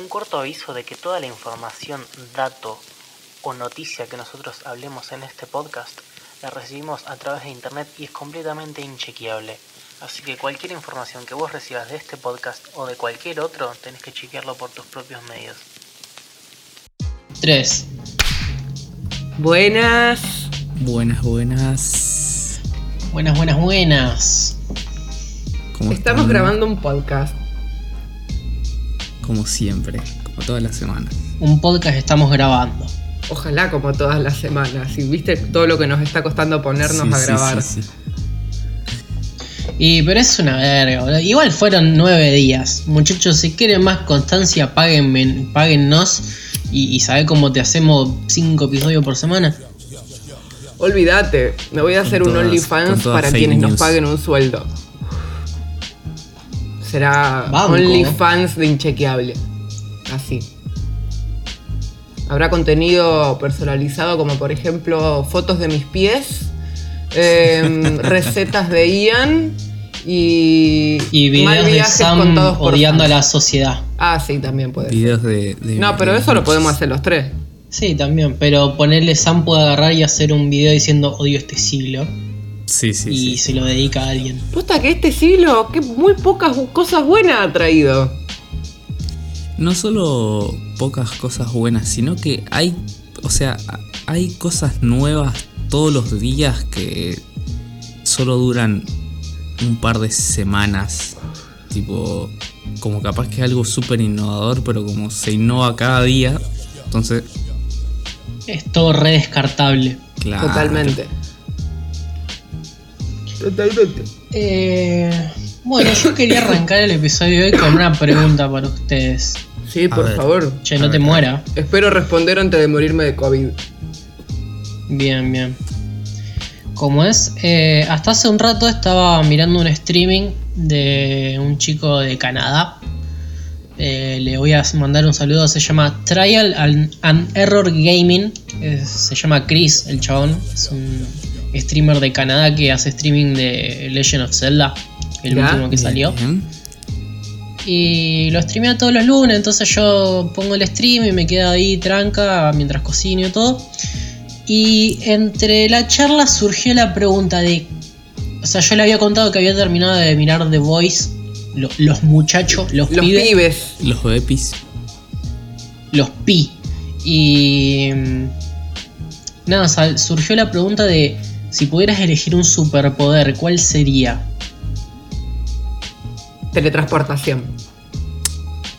Un corto aviso de que toda la información, dato o noticia que nosotros hablemos en este podcast la recibimos a través de internet y es completamente inchequeable. Así que cualquier información que vos recibas de este podcast o de cualquier otro, tenés que chequearlo por tus propios medios. 3. Buenas. Buenas, buenas. Buenas, buenas, buenas. ¿Cómo Estamos están? grabando un podcast. Como siempre, como todas las semanas. Un podcast estamos grabando. Ojalá como todas las semanas. Y viste todo lo que nos está costando ponernos Sí, a grabar. sí, sí. Y pero es una verga, boludo. Igual fueron nueve días. Muchachos, si quieren más constancia, páguenme, páguennos. Y, y sabe cómo te hacemos cinco episodios por semana. Olvídate, me voy a hacer Con un todas- OnlyFans todas para quienes nos paguen un sueldo. Será. OnlyFans de inchequeable. Así. Habrá contenido personalizado como por ejemplo fotos de mis pies, em, recetas de Ian y, Y mal videos de viajes Sam contados por odiando a la sociedad. Ah, sí, también puede ser. Videos de, de- No, pero de- eso lo podemos hacer los tres. Sí, también. Pero ponerle Sam puede agarrar y hacer un video diciendo odio este siglo. Sí, sí, y sí. se lo dedica a alguien. Puta que este siglo, que muy pocas cosas buenas ha traído. No solo pocas cosas buenas, sino que hay, o sea, hay cosas nuevas todos los días que solo duran un par de semanas. Tipo, como capaz que es algo súper innovador, pero como se innova cada día, entonces, Es todo re descartable. claro. Totalmente. Totalmente. Eh, bueno, yo quería arrancar el episodio de hoy con una pregunta para ustedes. Sí, por ver. favor. Che, A no te ver. muera. Espero responder antes de morirme de COVID. Bien, bien. Como es, eh, hasta hace un rato estaba mirando un streaming de un chico de Canadá. Eh, le voy a mandar un saludo, se llama Trial and, and Error Gaming. Eh, se llama Chris, el chabón. Es un streamer de Canadá que hace streaming de Legend of Zelda, el Ya. último que salió. Bien. Y lo streamea todos los lunes, entonces yo pongo el stream y me quedo ahí tranca mientras cocino y todo. Y entre la charla surgió la pregunta de... O sea, yo le había contado que había terminado de mirar The Voice, lo- los muchachos, los, Los pibes, pibes. Los Bepis. los pi. Y... mm, Nada, sal- surgió la pregunta de si pudieras elegir un superpoder, ¿cuál sería? Teletransportación.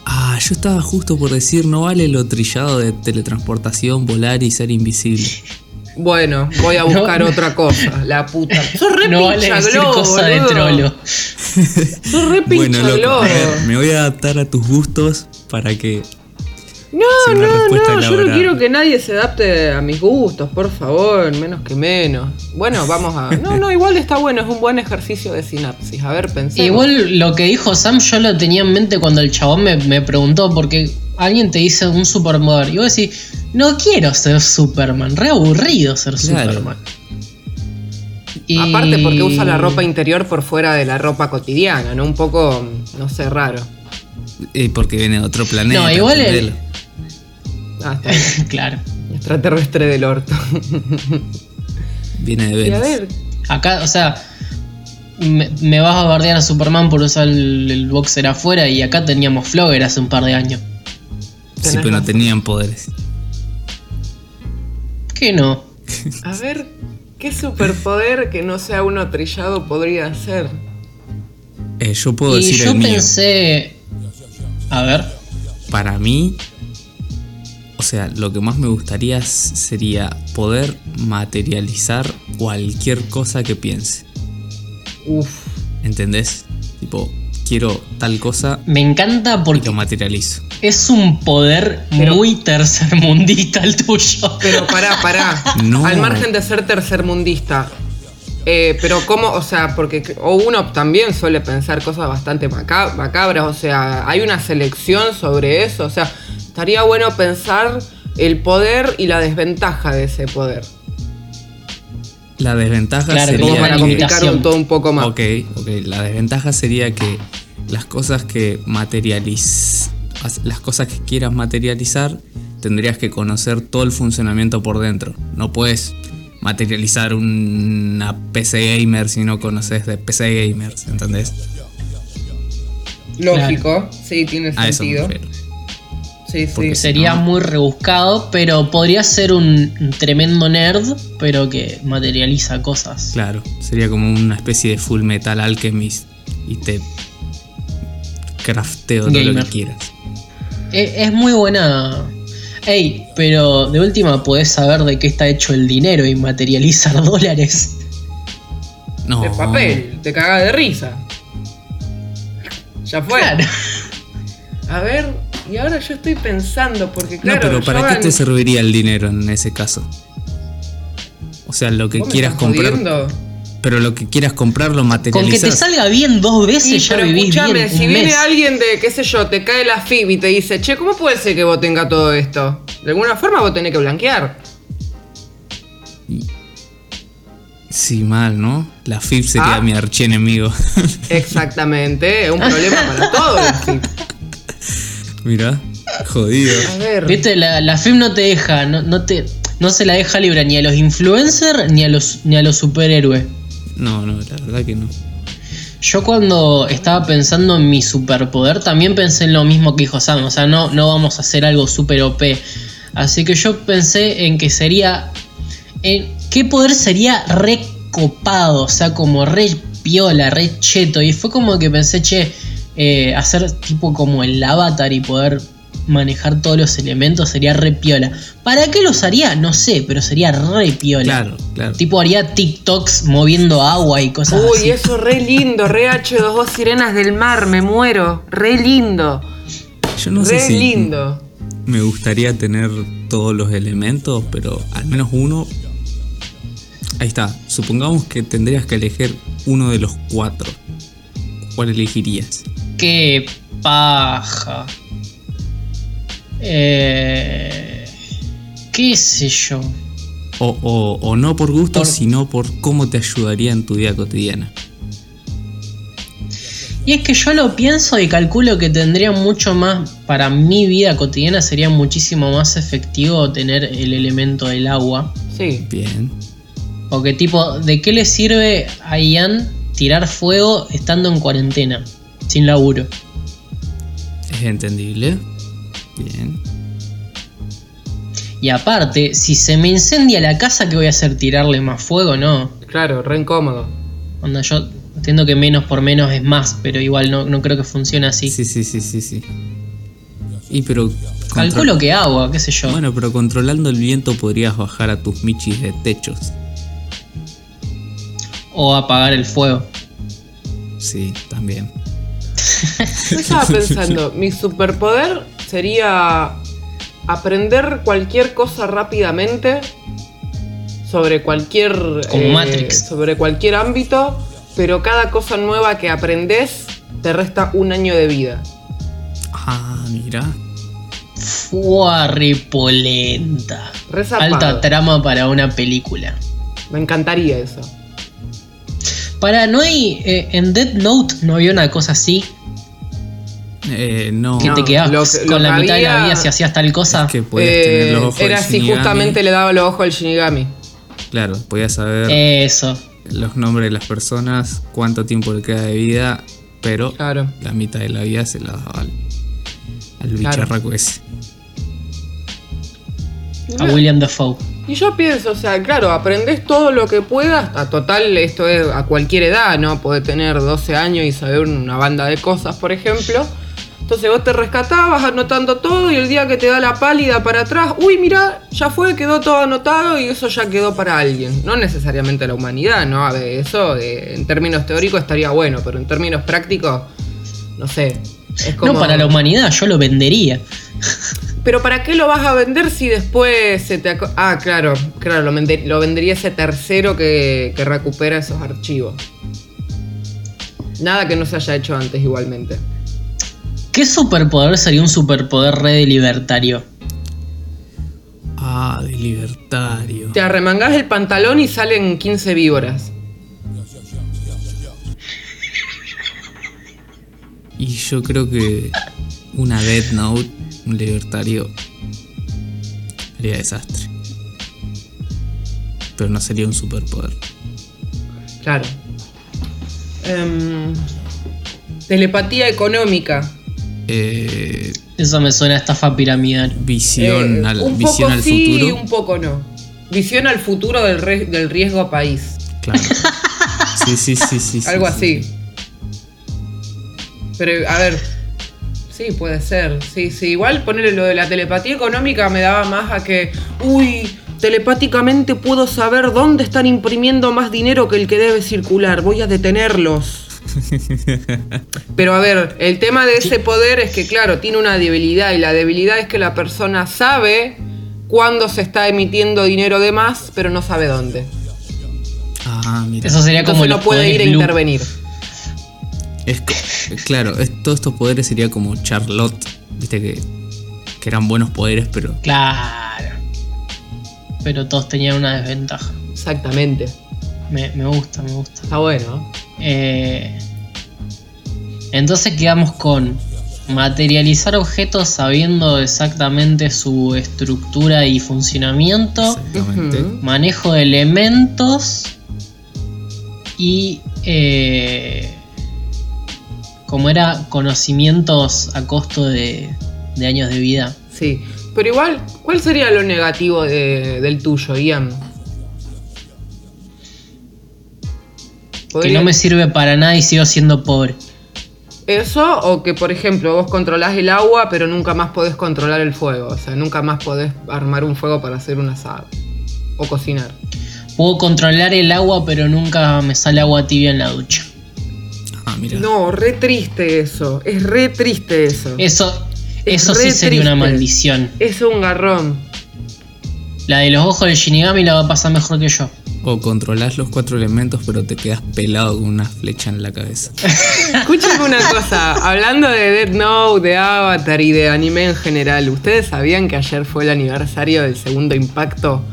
Ah, yo estaba justo por decir, no vale lo trillado de teletransportación, volar y ser invisible. Bueno, voy a buscar no. otra cosa. La puta. Sos re No vale pincha decir globo, cosa de trolo. Sos re pincha Bueno, loco, globo. a ver, me voy a adaptar a tus gustos para que. No, no, no, yo no quiero que nadie se adapte a mis gustos, por favor, menos que menos. Bueno, vamos a... No, no, igual está bueno, es un buen ejercicio de sinapsis. A ver, pensemos. Igual lo que dijo Sam yo lo tenía en mente cuando el chabón me, me preguntó porque alguien te dice un superpoder y vos decís, no quiero ser Superman, re aburrido ser Claro. Superman. Y- Aparte porque usa la ropa interior por fuera de la ropa cotidiana, ¿no? Un poco, no sé, raro. eh, porque viene de otro planeta. No, igual el-. Ah, está bien. claro. Extraterrestre del orto. Viene de y a Venus. ver, Acá, o sea, me, me vas a bardear a Superman por usar el, el boxer afuera y acá teníamos Flogger hace un par de años. Sí, pero no tenían poderes. ¿Qué no? a ver, ¿qué superpoder que no sea uno trillado podría ser? Eh, yo puedo y decir yo el mío. pensé... A ver. Para mí, o sea, lo que más me gustaría sería poder materializar cualquier cosa que piense. Uf. ¿Entendés? Tipo, quiero tal cosa Me encanta y porque lo materializo. es un poder Pero- muy tercermundista el tuyo. Pero pará, pará. No. Al margen de ser tercermundista. Eh, pero cómo, o sea, porque o uno también suele pensar cosas bastante maca- macabras, o sea, hay una selección sobre eso, o sea, estaría bueno pensar el poder y la desventaja de ese poder. La desventaja Claro, sería para complicar un todo un poco más. Ok, ok. La desventaja sería que las cosas que materializ... as- las cosas que quieras materializar, tendrías que conocer todo el funcionamiento por dentro. No puedes materializar una PC gamer si no conoces de PC gamers, ¿entendés? Lógico, sí, tiene A eso me sentido. Sí, sí. Porque Sería no. muy rebuscado, pero podría ser un, tremendo nerd, pero que materializa cosas. Claro, sería como una especie de full metal alchemist y te crafteo todo lo que quieras. E- Es, muy buena. Ey, pero de última podés saber de qué está hecho el dinero y materializar dólares. No, De papel, te caga de risa. Ya fue. Claro. A ver, y ahora yo estoy pensando, porque No, claro. pero yo ¿para qué van- te serviría el dinero en ese caso? O sea, lo que ¿Vos me quieras estás comprar. jodiendo? Pero lo que quieras comprar lo Con que materializas. te salga bien dos veces ya pero vivís escúchame, bien. si un viene mes. alguien de, qué sé yo, te cae la FIB y te dice, che, ¿cómo puede ser que vos tengas todo esto? De alguna forma vos tenés que blanquear. Sí, mal, ¿no? La FIP sería Ah. mi archienemigo. Exactamente, es un problema para todos. la FIB. Mira, jodido. A ver. Viste, la, la FIM no te deja, no, no te, no se la deja libre ni a los influencers ni a los, ni a los superhéroes. No, no, la verdad que no. Yo cuando estaba pensando en mi superpoder también pensé en lo mismo que dijo Sam, o sea, no, no vamos a hacer algo super OP. Así que yo pensé en que sería... En, ¿Qué poder sería recopado? O sea, como re piola, re cheto. Y fue como que pensé, che, eh, hacer tipo como el avatar y poder manejar todos los elementos sería re piola. ¿Para qué lo usaría? No sé, pero sería re piola. Claro, claro. Tipo haría TikToks moviendo agua y cosas Uy, así. eso re lindo, re H2O Sirenas del Mar, me muero. Re lindo. Yo no sé re si lindo. me gustaría tener todos los elementos, pero al menos uno. Ahí está. Supongamos que tendrías que elegir uno de los cuatro. ¿Cuál elegirías? Qué paja. Eh, ¿Qué sé yo? O, o- o no por gusto, Por- sino por cómo te ayudaría en tu vida cotidiana. Y es que yo lo pienso y calculo que tendría mucho más, para mi vida cotidiana sería muchísimo más efectivo tener el elemento del agua. Sí. Bien. Porque tipo, ¿de qué le sirve a Ian tirar fuego estando en cuarentena? Sin laburo. Es entendible. Bien. Y aparte, si se me incendia la casa, ¿qué voy a hacer? ¿Tirarle más fuego? No. Claro, re incómodo. Onda, yo entiendo que menos por menos es más, pero igual no, no creo que funcione así. Sí, sí, sí, sí, sí. Y pero. Calculo que agua, qué sé yo. Bueno, pero controlando el viento podrías bajar a tus michis de techos. O apagar el fuego. Sí, también. Yo estaba pensando, mi superpoder sería aprender cualquier cosa rápidamente sobre cualquier eh, Matrix. sobre cualquier ámbito, pero cada cosa nueva que aprendes te resta un año de vida. Ah, mira. Fua repolenta. Re zarpado. Alta trama para una película. Me encantaría eso. Para, no hay. eh, en Dead Note no había una cosa así. Eh, no. Que No, te quedabas lo que- lo con la mitad de la vida si hacías tal cosa. Es que podías Eh, tener los ojos era si justamente le daba los ojos al Shinigami. Claro, podías saber Eso. los nombres de las personas, cuánto tiempo le queda de vida, pero Claro. la mitad de la vida se la daba al, al Claro. bicharraco ese. A William Dafoe. Y yo pienso, o sea, claro, aprendes todo lo que puedas. A total, esto es a cualquier edad, ¿no? Podés tener 12 años y saber una banda de cosas, por ejemplo. Entonces vos te rescatás, vas anotando todo y el día que te da la pálida para atrás, uy, mira, ya fue, quedó todo anotado y eso ya quedó para alguien. No necesariamente la humanidad, ¿no? A ver, eso eh, en términos teóricos estaría bueno, pero en términos prácticos, no sé. Es como... No, para la humanidad, yo lo vendería. Pero ¿para qué lo vas a vender si después se te... Ah, claro, claro, lo, vende- lo vendería ese tercero que, que recupera esos archivos. Nada que no se haya hecho antes igualmente. ¿Qué superpoder sería un superpoder re de libertario? Ah, de libertario. Te arremangás el pantalón y salen 15 víboras. Y yo creo que una Death Note, un libertario, sería desastre. Pero no sería un superpoder. Claro. Em, telepatía económica. Eh, Eso me suena a estafa piramidal. visión Eh, al, un visión poco al sí, futuro. un poco no. Visión al futuro del, re- del riesgo país. Claro. Sí, sí, sí, sí. sí, Algo sí. así. Pero, a ver. Sí, puede ser. Sí, sí. Igual ponerle lo de la telepatía económica me daba más a que. Uy, telepáticamente puedo saber dónde están imprimiendo más dinero que el que debe circular. Voy a detenerlos. Pero a ver, el tema de ese poder es que, claro, tiene una debilidad. Y la debilidad es que la persona sabe cuándo se está emitiendo dinero de más, pero no sabe dónde. Ah, mira. Eso sería como Entonces no puede ir a intervenir. Es claro, es- todos estos poderes sería como Charlotte. Viste que, que eran buenos poderes, pero Claro. Pero todos tenían una desventaja. Exactamente. Me, me gusta, me gusta. Está bueno. Eh, entonces quedamos con materializar objetos sabiendo exactamente su estructura y funcionamiento, manejo de elementos y eh, como era conocimientos a costo de, de años de vida. Sí. Pero igual, ¿cuál sería lo negativo de- del tuyo, Ian? Que no me sirve para nada y sigo siendo pobre. ¿Eso o que, por ejemplo, vos controlás el agua pero nunca más podés controlar el fuego? O sea, nunca más podés armar un fuego para hacer un asado. O cocinar. Puedo controlar el agua pero nunca me sale agua tibia en la ducha. Ah, mira. No, re triste eso. Es re triste eso. Eso, Es eso sí sería una maldición. Es un garrón. La de los ojos del Shinigami la va a pasar mejor que yo. O controlás los cuatro elementos, pero te quedas pelado con una flecha en la cabeza. Escúchame una cosa, hablando de Dead Note, de Avatar y de anime en general, ¿ustedes sabían que ayer fue el aniversario del segundo impacto?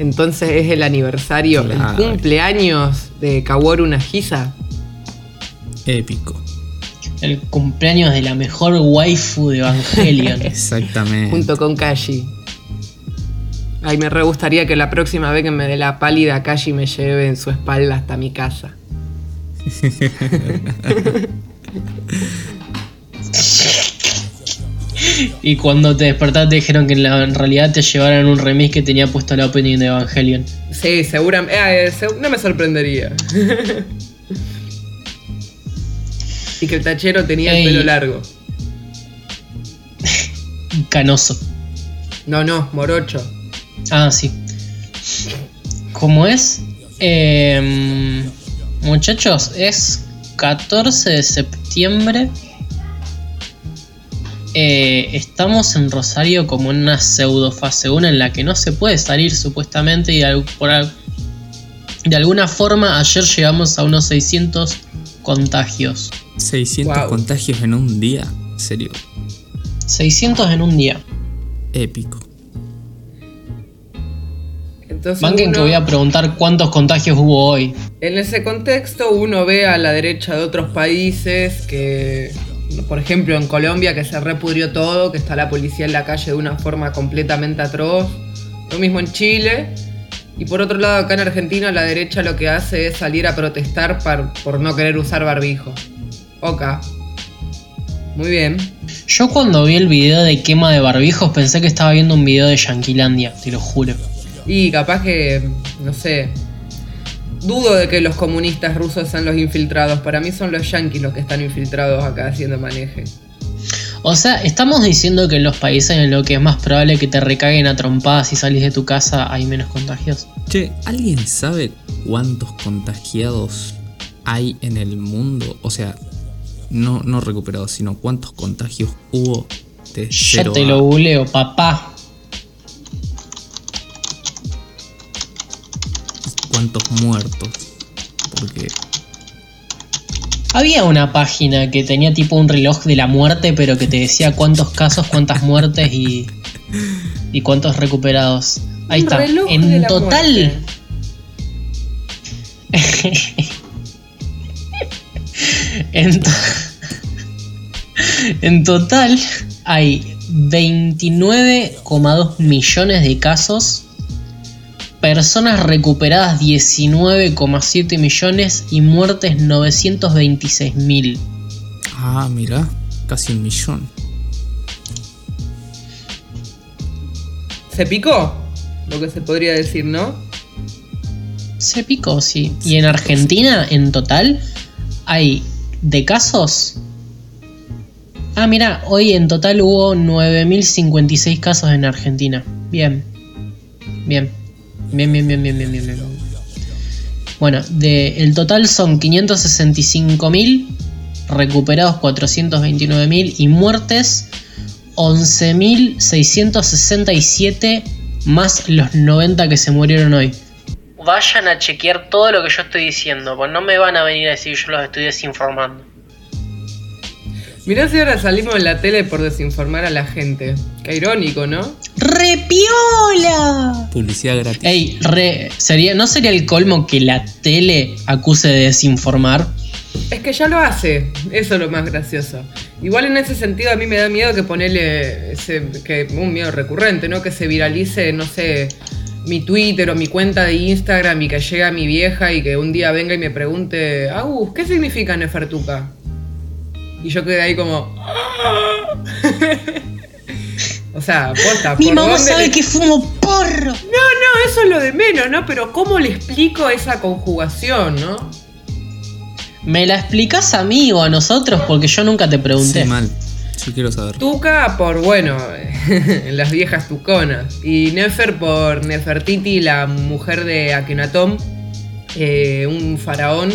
Entonces es el aniversario, el cumpleaños de Kaworu Nagisa. Épico. El cumpleaños de la mejor waifu de Evangelion. Exactamente. junto con Kashi. Ay, me re gustaría que la próxima vez que me dé la pálida Kashi me lleve en su espalda hasta mi casa. y cuando te despertaste te dijeron que en, la- en realidad te llevaran un remix que tenía puesto la opening de Evangelion. Sí, seguramente. eh, se- no me sorprendería. y que el tachero tenía Ey. el pelo largo. Canoso. No, no, morocho. Ah, sí. ¿Cómo es? Em, muchachos, es 14 de septiembre. Eh, estamos en Rosario como en una pseudo fase 1 en la que no se puede salir supuestamente y de, por alguna forma ayer llegamos a unos 600 contagios. 600 Wow. contagios en un día. En serio. 600 en un día. Épico. Entonces Banquen que voy a preguntar cuántos contagios hubo hoy. En ese contexto uno ve a la derecha de otros países que, por ejemplo en Colombia que se repudrió todo, que está la policía en la calle de una forma completamente atroz. Lo mismo en Chile. Y por otro lado acá en Argentina la derecha lo que hace es salir a protestar par- por no querer usar barbijo. Ok. Muy bien. Yo cuando vi el video de quema de barbijos pensé que estaba viendo un video de Yanquilandia, te lo juro. Y capaz que, no sé, dudo de que los comunistas rusos sean los infiltrados. Para mí son los yanquis los que están infiltrados acá haciendo maneje. O sea, estamos diciendo que en los países en los que es más probable que te recaguen a trompadas si salís de tu casa hay menos contagios. Che, ¿alguien sabe cuántos contagiados hay en el mundo? O sea, no, no recuperados, sino cuántos contagios hubo de Ya cero te a- lo googleo, papá. Cuántos muertos. Porque Había una página que tenía tipo un reloj de la muerte, pero que te decía cuántos casos, cuántas muertes y, y cuántos recuperados. Ahí Un está. En total, muerte. en, to- En total hay 29,2 millones de casos, personas recuperadas 19,7 millones y muertes 926 mil. Ah, mira, casi un millón. ¿Se picó? Lo que se podría decir, ¿no? Se picó, sí. Y en Argentina, en total, hay de casos. Ah, mira, hoy en total hubo 9.056 casos en Argentina. Bien. Bien. Bien, bien, bien, bien, bien, bien, bien. Bueno, de, el total son 565.000, recuperados 429.000 y muertes 11.667 más los 90 que se murieron hoy. Vayan a chequear todo lo que yo estoy diciendo, pues no me van a venir a decir yo los estoy desinformando. Mirá si ahora salimos en la tele por desinformar a la gente. Qué irónico, ¿no? ¡Repiola! Publicidad gratis. Ey, re, sería, ¿no sería el colmo que la tele acuse de desinformar? Es que ya lo hace, eso es lo más gracioso. Igual en ese sentido a mí me da miedo que ponerle ese, que, un miedo recurrente, ¿no? Que se viralice, no sé, mi Twitter o mi cuenta de Instagram y que llegue a mi vieja y que un día venga y me pregunte, Agus, ¿qué significa Nefertuca? Y yo quedé ahí como... o sea, posta, Mi ¿por mamá sabe le- que fumo porro. No, no, eso es lo de menos, ¿no? Pero ¿cómo le explico esa conjugación, no? Me la explicás a mí o a nosotros porque yo nunca te pregunté. Sí, mal. Yo quiero saber. Tuca por, bueno, las viejas tuconas. Y Nefer por Nefertiti, la mujer de Akenatón, eh, un faraón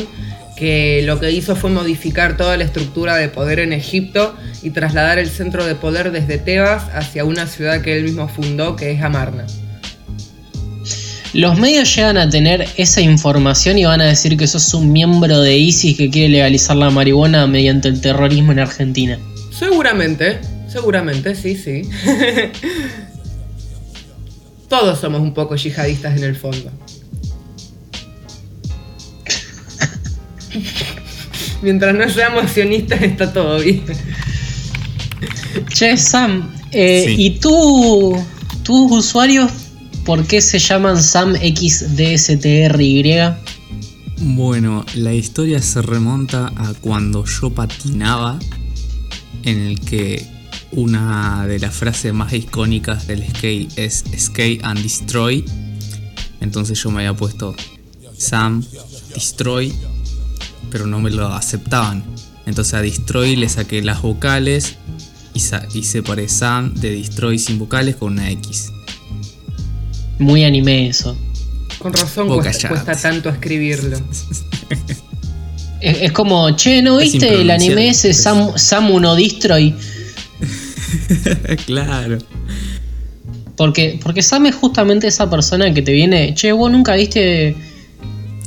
que lo que hizo fue modificar toda la estructura de poder en Egipto y trasladar el centro de poder desde Tebas hacia una ciudad que él mismo fundó, que es Amarna. Los medios llegan a tener esa información y van a decir que sos un miembro de ISIS que quiere legalizar la marihuana mediante el terrorismo en Argentina. Seguramente, seguramente, sí, sí. Todos somos un poco yihadistas en el fondo. Mientras no seamos sionistas está todo bien. Che, Sam, eh, Sí. ¿y tú, tus usuarios, por qué se llaman Sam XDSTRY? Bueno, la historia se remonta a cuando yo patinaba, en el que una de las frases más icónicas del skate es Skate and Destroy. Entonces yo me había puesto Sam Destroy, pero no me lo aceptaban. Entonces a Destroy le saqué las vocales y, sa- y separé Sam de Destroy sin vocales con una X. Muy anime eso. Con razón cuesta, cuesta tanto escribirlo. Es, es como, che, ¿no Es viste el anime ese. Sam, Samu no Destroy? claro. Porque, porque Sam es justamente esa persona que te viene, che, vos nunca viste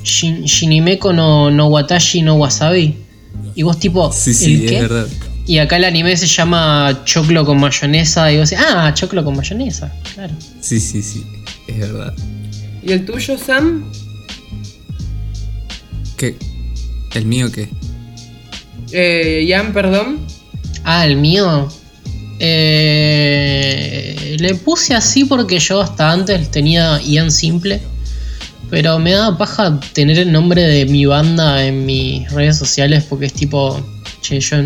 Shin- Shinimeko no, no Watashi no Wasabi. Y vos tipo, Sí, sí, ¿el es qué? verdad. Y acá el anime se llama Choclo con mayonesa. Y vos decís, ah, choclo con mayonesa, claro. Sí, sí, sí, es verdad. ¿Y el tuyo, Sam? ¿Qué? ¿El mío qué? Eh, Ian, perdón. Ah, el mío. Eh, le puse así porque yo hasta antes tenía Ian Simple. Pero me da paja tener el nombre de mi banda en mis redes sociales porque es tipo, che, yo,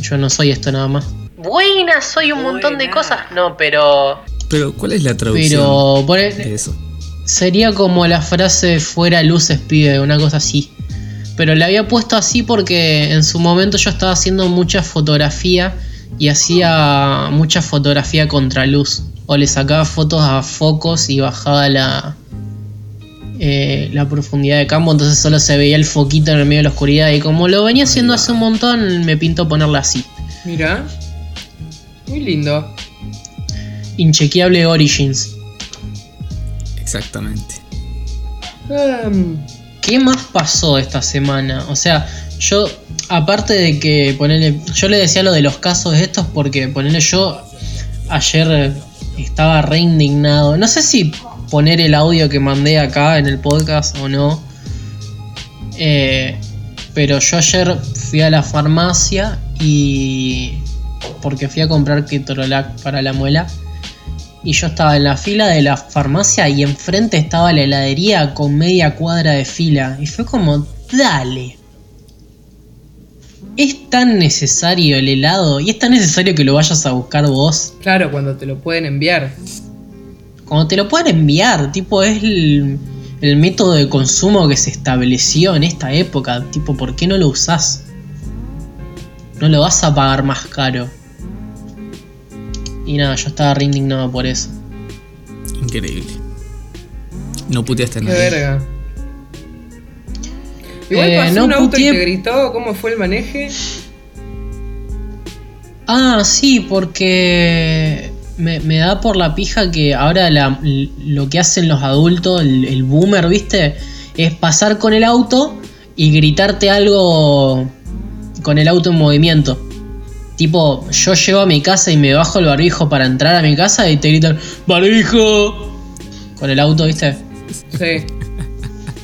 yo no soy esto nada más. Buena, soy un montón de cosas. No, pero. Pero, ¿cuál es la traducción Pero por- de eso? sería como la frase fuera luces, pibe, una cosa así. Pero le había puesto así porque en su momento yo estaba haciendo mucha fotografía y hacía mucha fotografía contra luz. O le sacaba fotos a focos y bajaba la, eh, la profundidad de campo, entonces solo se veía el foquito en el medio de la oscuridad. Y como lo venía haciendo va. hace un montón, me pintó ponerla así. Mira. Muy lindo. Inchequeable Origins. Exactamente. Um, ¿Qué más pasó esta semana? O sea, yo, aparte de que ponerle. Yo le decía lo de los casos estos porque ponerle yo ayer estaba re indignado. No sé si poner el audio que mandé acá en el podcast o no. Eh, pero yo ayer fui a la farmacia y porque fui a comprar Ketorolac para la muela. Y yo estaba en la fila de la farmacia y enfrente estaba la heladería con media cuadra de fila. Y fue como, dale. Es tan necesario el helado y es tan necesario que lo vayas a buscar vos. Claro, cuando te lo pueden enviar. Cuando te lo pueden enviar, tipo, es el, el método de consumo que se estableció en esta época. Tipo, ¿por qué no lo usás? No lo vas a pagar más caro. Y nada, yo estaba re indignado por eso. Increíble. No puteaste a Qué nadie. verga. Igual Eh, pasó no un auto y puteé- te gritó, ¿cómo fue el maneje? Ah, sí, porque me, me da por la pija que ahora la- lo que hacen los adultos, el, el boomer, ¿viste? Es pasar con el auto y gritarte algo con el auto en movimiento. Tipo, yo llego a mi casa y me bajo el barbijo para entrar a mi casa y te gritan ¡Barbijo! Con el auto, ¿viste? Sí.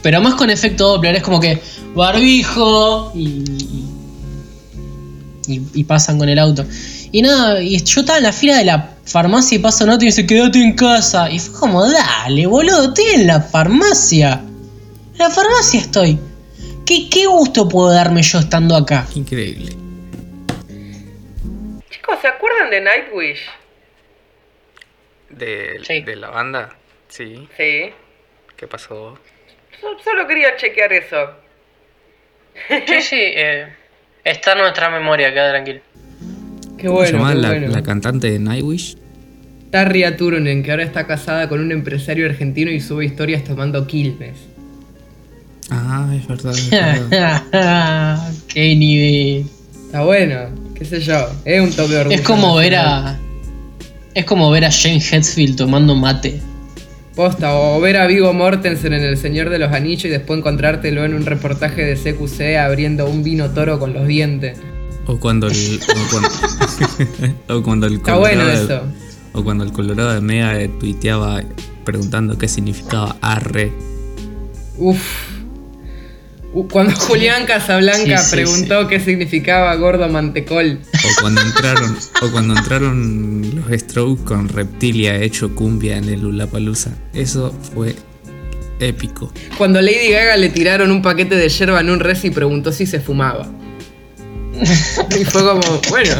Pero más con efecto Doppler, es como que barbijo y, y, y pasan con el auto. Y nada, y yo estaba en la fila de la farmacia y pasa un auto y dice, quédate en casa. Y fue como, dale, boludo, estoy en la farmacia. En la farmacia estoy. ¿Qué, qué gusto puedo darme yo estando acá? Increíble. Chicos, ¿se acuerdan de Nightwish? De, Sí. de la banda, sí. Sí. ¿Qué pasó? So- Solo quería chequear eso. Sí, sí, está en nuestra memoria, queda tranquilo. Qué ¿Cómo se bueno, llama qué la, bueno. la cantante de Nightwish? Tarria Turunen, que ahora está casada con un empresario argentino y sube historias tomando Quilmes. Ah, es verdad. Es verdad. qué nivel. Está bueno, qué sé yo. Es un toque de orgullo Es como ver a. Es como ver a Jane Hetfield tomando mate. Posta, o ver a Vigo Mortensen en El Señor de los Anillos y después encontrártelo en un reportaje de CQC abriendo un vino toro con los dientes. O cuando el. O cuando, o cuando el Está bueno. O cuando el Colorado de Mega eh, tuiteaba preguntando qué significaba arre. Uf. Uh, Cuando Julián Casablanca Sí, sí, preguntó qué significaba gordo mantecol. O cuando entraron. o cuando entraron los Strokes con Reptilia hecho cumbia en el Ulapalooza. Eso fue épico. Cuando Lady Gaga le tiraron un paquete de yerba en un res y preguntó si se fumaba. Y fue como, bueno.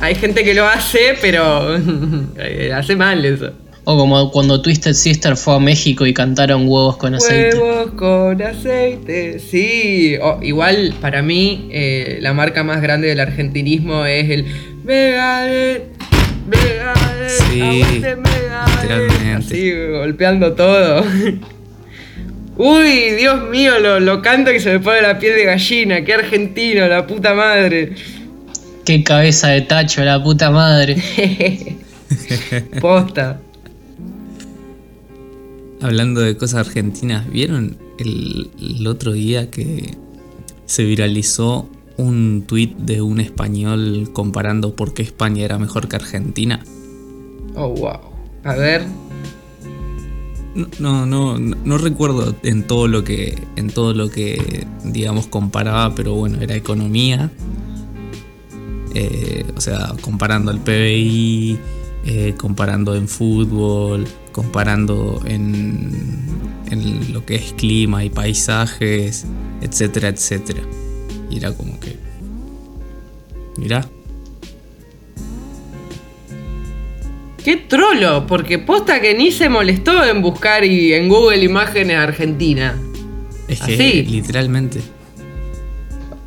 Hay gente que lo hace, pero eh, hace mal eso. O como cuando Twisted Sister fue a México y cantaron huevos con aceite. Huevos con aceite, sí. O, igual, para mí, eh, la marca más grande del argentinismo es el Megadeth, Megadeth, Sí, aguante Megadeth. literalmente. Así, golpeando todo. Uy, Dios mío, lo, lo canto y se me pone la piel de gallina. Qué argentino, la puta madre. Qué cabeza de tacho, la puta madre. Posta. Hablando de cosas argentinas, ¿vieron el, el otro día que se viralizó un tuit de un español comparando por qué España era mejor que Argentina? Oh, wow. A ver. No, no, no, recuerdo en todo lo que, en todo lo que, digamos, comparaba, pero bueno, era economía. Eh, o sea, comparando el PBI, eh, comparando en fútbol, comparando en, en lo que es clima y paisajes, etcétera, etcétera. Y era como que, mirá, Qué trolo, porque posta que ni se molestó en buscar y en Google imágenes Argentina. es que Así. literalmente.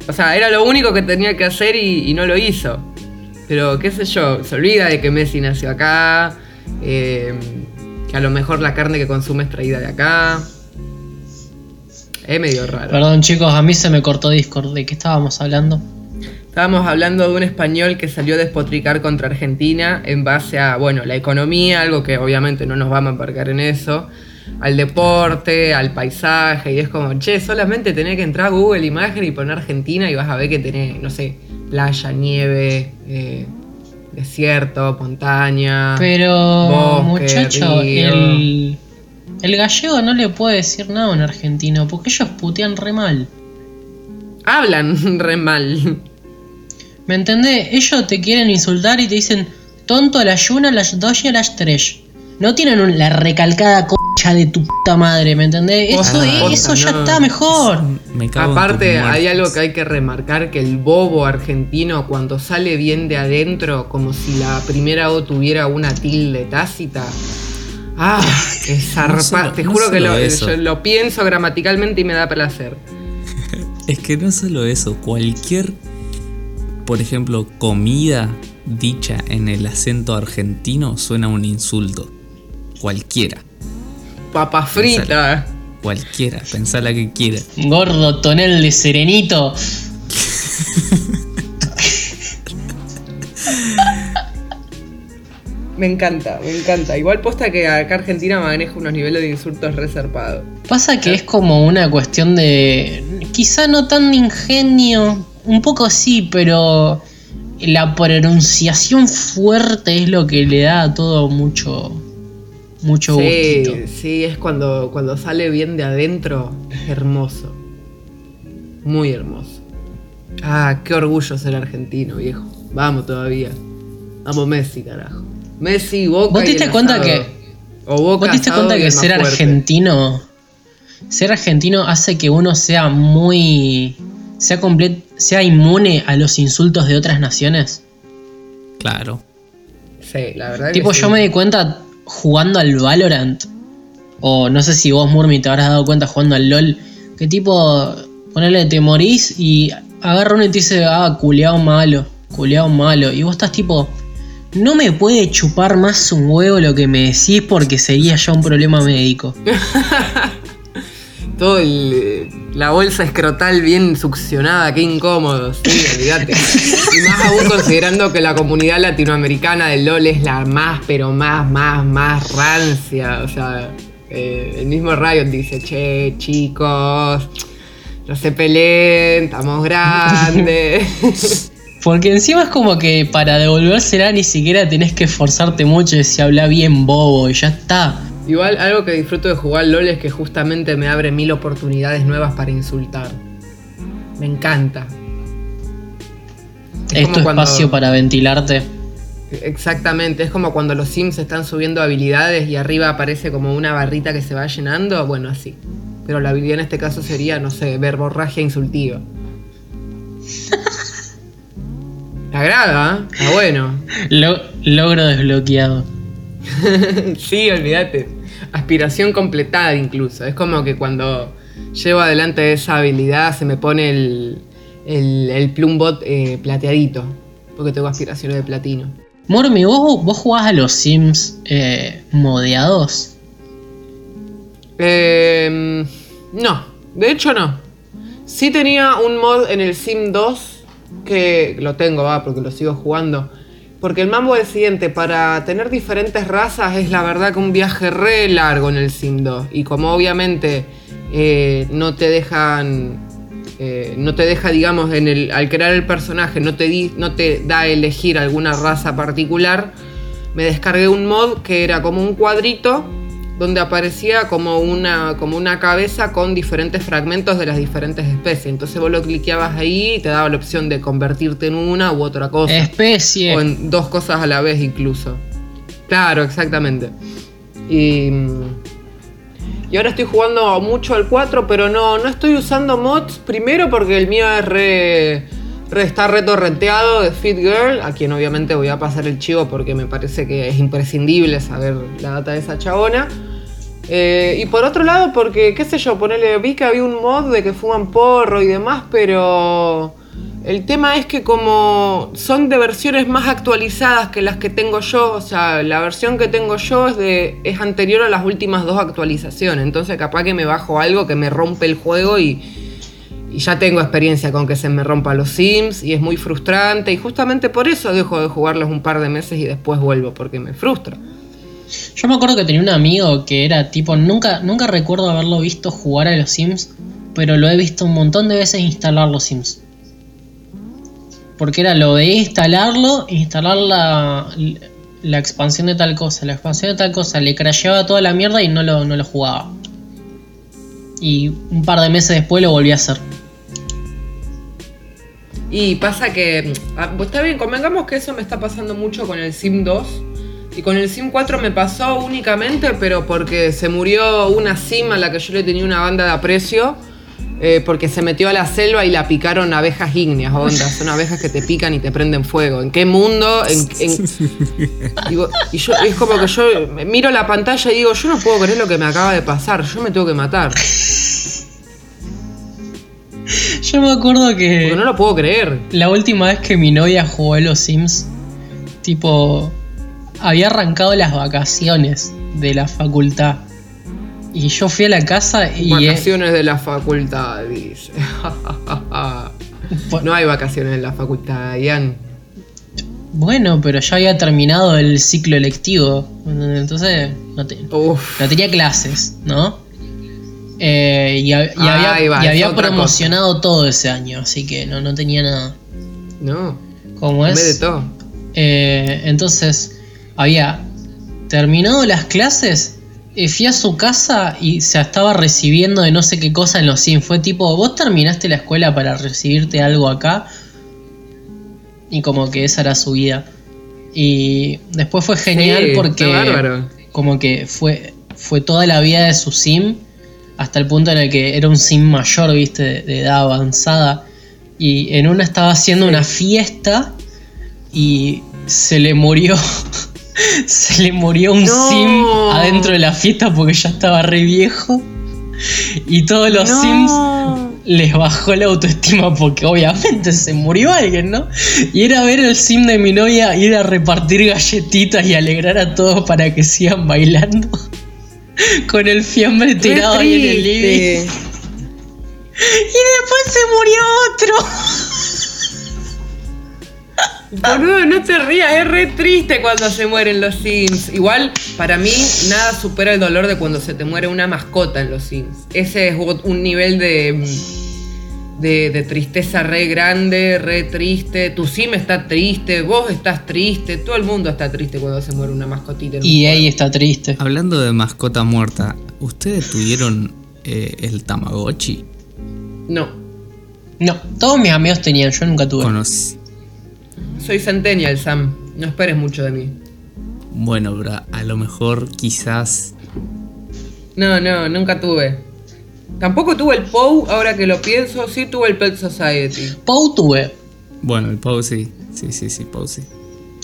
O sea, era lo único que tenía que hacer y, y no lo hizo. Pero qué sé yo, se olvida de que Messi nació acá, eh, que a lo mejor la carne que consume es traída de acá. Es medio raro. Perdón chicos, a mí se me cortó Discord. ¿De qué estábamos hablando? Estábamos hablando de un español que salió a despotricar contra Argentina en base a, bueno, la economía, algo que obviamente no nos vamos a embarcar en eso, al deporte, al paisaje, y es como, che, solamente tenés que entrar a Google Imagen y poner Argentina y vas a ver que tenés, no sé, playa, nieve, eh, desierto, montaña. Pero, bosque, muchacho, río. el, el gallego no le puede decir nada a un argentino, porque ellos putean re mal. Hablan re mal. ¿Me entendés? Ellos te quieren insultar y te dicen tonto a las una, a las dos y a las tres. No tienen un- la recalcada concha de tu puta madre, ¿me entendés? Eso, es- ya está mejor. Me Aparte, hay algo que hay que remarcar, que el bobo argentino cuando sale bien de adentro, como si la primera O tuviera una tilde tácita. Ah, que zarpa. solo- Te no juro que lo, yo lo pienso gramaticalmente y me da placer. Es que no solo eso, cualquier, por ejemplo, comida dicha en el acento argentino suena a un insulto. Cualquiera, Papa frita. cualquiera, pensá la que quiera. Gordo tonel de serenito. Me encanta, me encanta. Igual posta que acá Argentina maneja unos niveles de insultos reservados. Pasa que es como una cuestión de. Quizá no tan de ingenio. Un poco sí, pero. La pronunciación fuerte es lo que le da a todo mucho. Mucho Sí, gustito. sí, es cuando, cuando sale bien de adentro, es hermoso. Muy hermoso. Ah, qué orgullo ser argentino, viejo. Vamos todavía. Vamos Messi, carajo. Messi, Boca. ¿Vos te diste cuenta asado. que- O Boca, ¿Vos te diste cuenta que ser fuerte. argentino. Ser argentino hace que uno sea muy. sea comple- sea inmune a los insultos de otras naciones? Claro. Sí, la verdad Tipo, que yo sí. me di cuenta jugando al Valorant. O no sé si vos, Murmi, te habrás dado cuenta jugando al LOL. Que tipo, ponele, te morís y agarra uno y te dice, ah, culeado malo, culeado malo. Y vos estás tipo, no me puede chupar más un huevo lo que me decís porque sería ya un problema médico. Todo el- la bolsa escrotal bien succionada, qué incómodo, sí, olvídate. Y más aún considerando que la comunidad latinoamericana del LOL es la más, pero más, más, más rancia. O sea, eh, el mismo Riot dice, che, chicos, no se peleen, estamos grandes. Porque encima es como que para devolvérsela ni siquiera tenés que esforzarte mucho si habla bien bobo y ya está. Igual algo que disfruto de jugar LOL es que justamente me abre mil oportunidades nuevas para insultar. Me encanta. Es, tu cuando- espacio para ventilarte. Exactamente, es como cuando los Sims están subiendo habilidades y arriba aparece como una barrita que se va llenando, bueno, así. Pero la habilidad en este caso sería, no sé, verborragia insultiva. ¿Te agrada? ¿eh? Está bueno. Lo- logro desbloqueado. sí, olvídate. Aspiración completada incluso. Es como que cuando llevo adelante esa habilidad se me pone el, el, el plumbot eh, plateadito. Porque tengo aspiraciones de platino. Mormi, ¿vos, vos jugás a los Sims eh, modeados? Eh, no, de hecho no. Sí tenía un mod en el Sim 2 que lo tengo, va, porque lo sigo jugando. Porque el mambo es el siguiente, para tener diferentes razas es la verdad que un viaje re largo en el Sim 2. Y como obviamente eh, no te dejan... eh, no te deja, digamos, en el, al crear el personaje, no te, di- no te da a elegir alguna raza particular, me descargué un mod que era como un cuadrito donde aparecía como una, como una cabeza con diferentes fragmentos de las diferentes especies. Entonces vos lo cliqueabas ahí y te daba la opción de convertirte en una u otra cosa. Especie. O en dos cosas a la vez incluso. Claro, exactamente. Y, y ahora estoy jugando mucho al 4, pero no, no estoy usando mods. Primero porque el mío es re, re- está retorrenteado de Fit Girl, a quien obviamente voy a pasar el chivo porque me parece que es imprescindible saber la data de esa chabona. Eh, y por otro lado, porque, qué sé yo, ponerle, vi que había un mod de que fuman porro y demás, pero el tema es que como son de versiones más actualizadas que las que tengo yo, o sea, la versión que tengo yo es, anterior a las últimas dos actualizaciones, entonces capaz que me bajo algo que me rompe el juego y, ya tengo experiencia con que se me rompan los Sims y es muy frustrante y justamente por eso dejo de jugarlos un par de meses y después vuelvo, porque me frustra. Yo me acuerdo que tenía un amigo que era tipo, nunca, nunca recuerdo haberlo visto jugar a los Sims, pero lo he visto un montón de veces instalar los Sims. Porque era lo de instalarlo, instalar la, la expansión de tal cosa, la expansión de tal cosa, le crasheaba toda la mierda y no lo, no lo jugaba. Y un par de meses después lo volví a hacer. Y pasa que, ah, pues está bien, convengamos que eso me está pasando mucho con el Sim 2. Y con el Sim 4 me pasó únicamente, pero porque se murió una Sim a la que yo le tenía una banda de aprecio. eh, porque se metió a la selva y la picaron abejas ígneas, onda. Son abejas que te pican y te prenden fuego. ¿En qué mundo? En, en- Digo, y yo, es como que yo miro la pantalla y digo, yo no puedo creer lo que me acaba de pasar. Yo me tengo que matar. Yo me acuerdo que Porque no lo puedo creer. la última vez que mi novia jugó a los Sims, tipo, había arrancado las vacaciones de la facultad. Y yo fui a la casa y... eh, Vacaciones de la facultad, dice. no hay vacaciones en la facultad, Ian. Bueno, pero ya había terminado el ciclo electivo. Entonces no, te- Uf. no tenía clases, ¿no? Eh, y, hab- y Ah, había, ahí va, y es había otra promocionado todo ese año, así que no, no tenía nada. No. En vez de es. todo. Eh, entonces, había terminado las clases, eh, fui a su casa y se estaba recibiendo de no sé qué cosa en los Sims. Fue tipo, vos terminaste la escuela para recibirte algo acá. Y como que esa era su vida. Y después fue genial Sí, porque como que fue, fue toda la vida de su sim hasta el punto en el que era un sim mayor, viste, de, de edad avanzada. Y en una estaba haciendo una fiesta y se le murió. se le murió un No. sim adentro de la fiesta porque ya estaba re viejo. Y todos los No. sims les bajó la autoestima porque obviamente se murió alguien, ¿no? Y era ver el sim de mi novia ir a repartir galletitas y alegrar a todos para que sigan bailando. Con el fiambre tirado ahí en el living. Y después se murió otro. Boludo, no te rías, es re triste cuando se mueren los Sims. Igual, para mí, nada supera el dolor de cuando se te muere una mascota en los Sims. Ese es un nivel de, de, de tristeza re grande, re triste. Tu Sim está triste, vos estás triste, todo el mundo está triste cuando se muere una mascotita. Y ahí está triste. Hablando de mascota muerta, ¿ustedes tuvieron eh, el Tamagotchi? No, No, todos mis amigos tenían, yo nunca tuve. Conocí- soy Centennial, Sam. No esperes mucho de mí. Bueno, bro, a lo mejor quizás No, no, nunca tuve. Tampoco tuve el POU, ahora que lo pienso, sí tuve el Pet Society. Pou tuve. Bueno, el Pau sí. Sí, sí, sí, Pau sí.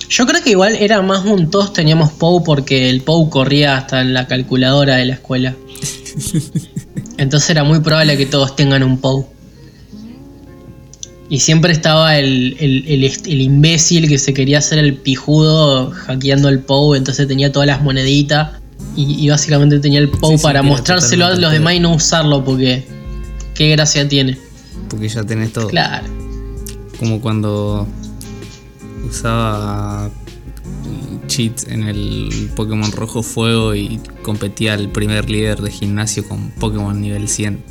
Yo creo que igual era más un todos teníamos Pou porque el Pou corría hasta en la calculadora de la escuela. Entonces era muy probable que todos tengan un Pou. Y siempre estaba el, el- el est- el imbécil que se quería hacer el pijudo hackeando el Pou, entonces tenía todas las moneditas y, y básicamente tenía el Sí, sí, para mostrárselo a los demás y no usarlo porque qué gracia tiene. Porque ya tenés todo. Claro. Como cuando usaba cheats en el Pokémon Rojo Fuego y competía el primer líder de gimnasio con Pokémon nivel 100.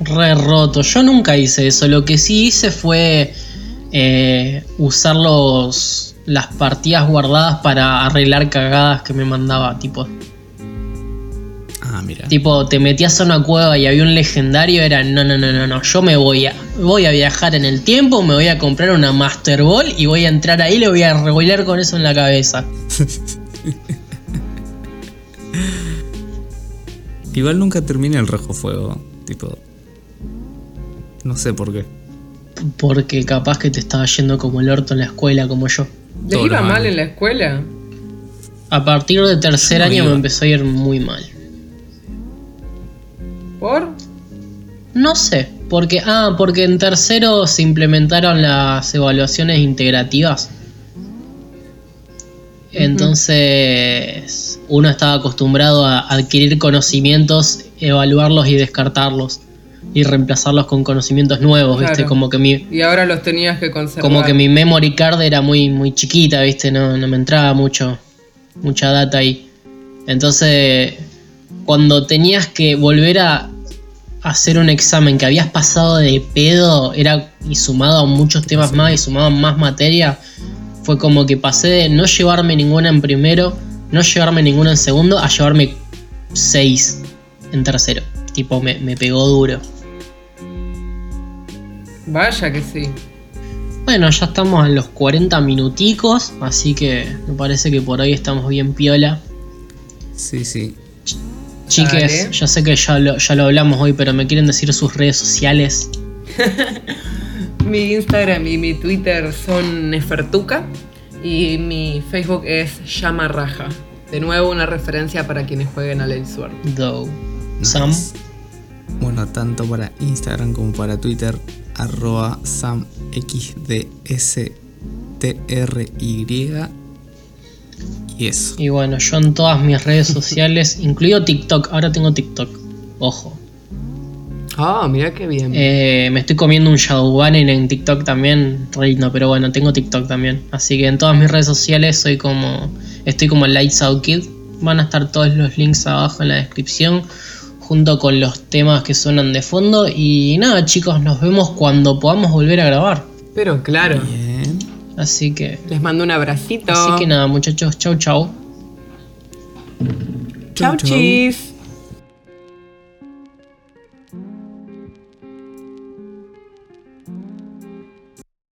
Re roto. Yo nunca hice eso. Lo que sí hice fue eh, usar los, las partidas guardadas para arreglar cagadas que me mandaba. Tipo, Ah, mira. tipo, te metías a una cueva y había un legendario. Era no, no, no, no, no. Yo me voy a, voy a viajar en el tiempo, me voy a comprar una Master Ball y voy a entrar ahí y le voy a revolear con eso en la cabeza. Igual nunca terminé el Rojo Fuego. Tipo. No sé por qué. Porque capaz que te estaba yendo como el orto en la escuela, como yo. ¿Les Todo iba mal en la escuela? A partir de tercer no año me empezó a ir muy mal. ¿Por? No sé, porque ah, porque en tercero se implementaron las evaluaciones integrativas. Entonces, uno estaba acostumbrado a adquirir conocimientos, evaluarlos y descartarlos y reemplazarlos con conocimientos nuevos, ¿viste? Claro. Como que mi Y ahora los tenías que conservar. como que mi memory card era muy muy chiquita, ¿viste? No, no me entraba mucho mucha data ahí. Entonces, cuando tenías que volver a hacer un examen que habías pasado de pedo, era y sumado a muchos temas más y sumado a más materia, fue como que pasé de no llevarme ninguna en primero, no llevarme ninguna en segundo, a llevarme seis en tercero. Tipo, me, me pegó duro. Vaya que sí. Bueno, ya estamos en los 40 minuticos, así que me parece que por hoy estamos bien piola. Sí, sí. Chiques, Dale. yo sé que ya lo, ya lo hablamos hoy, pero me quieren decir sus redes sociales. Mi Instagram y mi Twitter son Nefertuca y mi Facebook es Llama Raja. De nuevo una referencia para quienes jueguen a Lane Sword. Do. Sam. Nice. Bueno, tanto para Instagram como para Twitter, arroba SamXDSTRY. Y eso. Y bueno, yo en todas mis redes sociales, incluido TikTok, ahora tengo TikTok. Ojo. Ah, mira qué bien. Eh, me estoy comiendo un Shadowbanner en TikTok también, re lindo, pero bueno, tengo TikTok también. Así que en todas mis redes sociales soy como. Estoy como Lights Out Kid. Van a estar todos los links abajo en la descripción. Junto con los temas que suenan de fondo. Y nada, chicos, nos vemos cuando podamos volver a grabar. Pero claro. Bien. Así que. Les mando un abracito. Así que nada, muchachos, chau chau. Chau, Chau, chau. chis.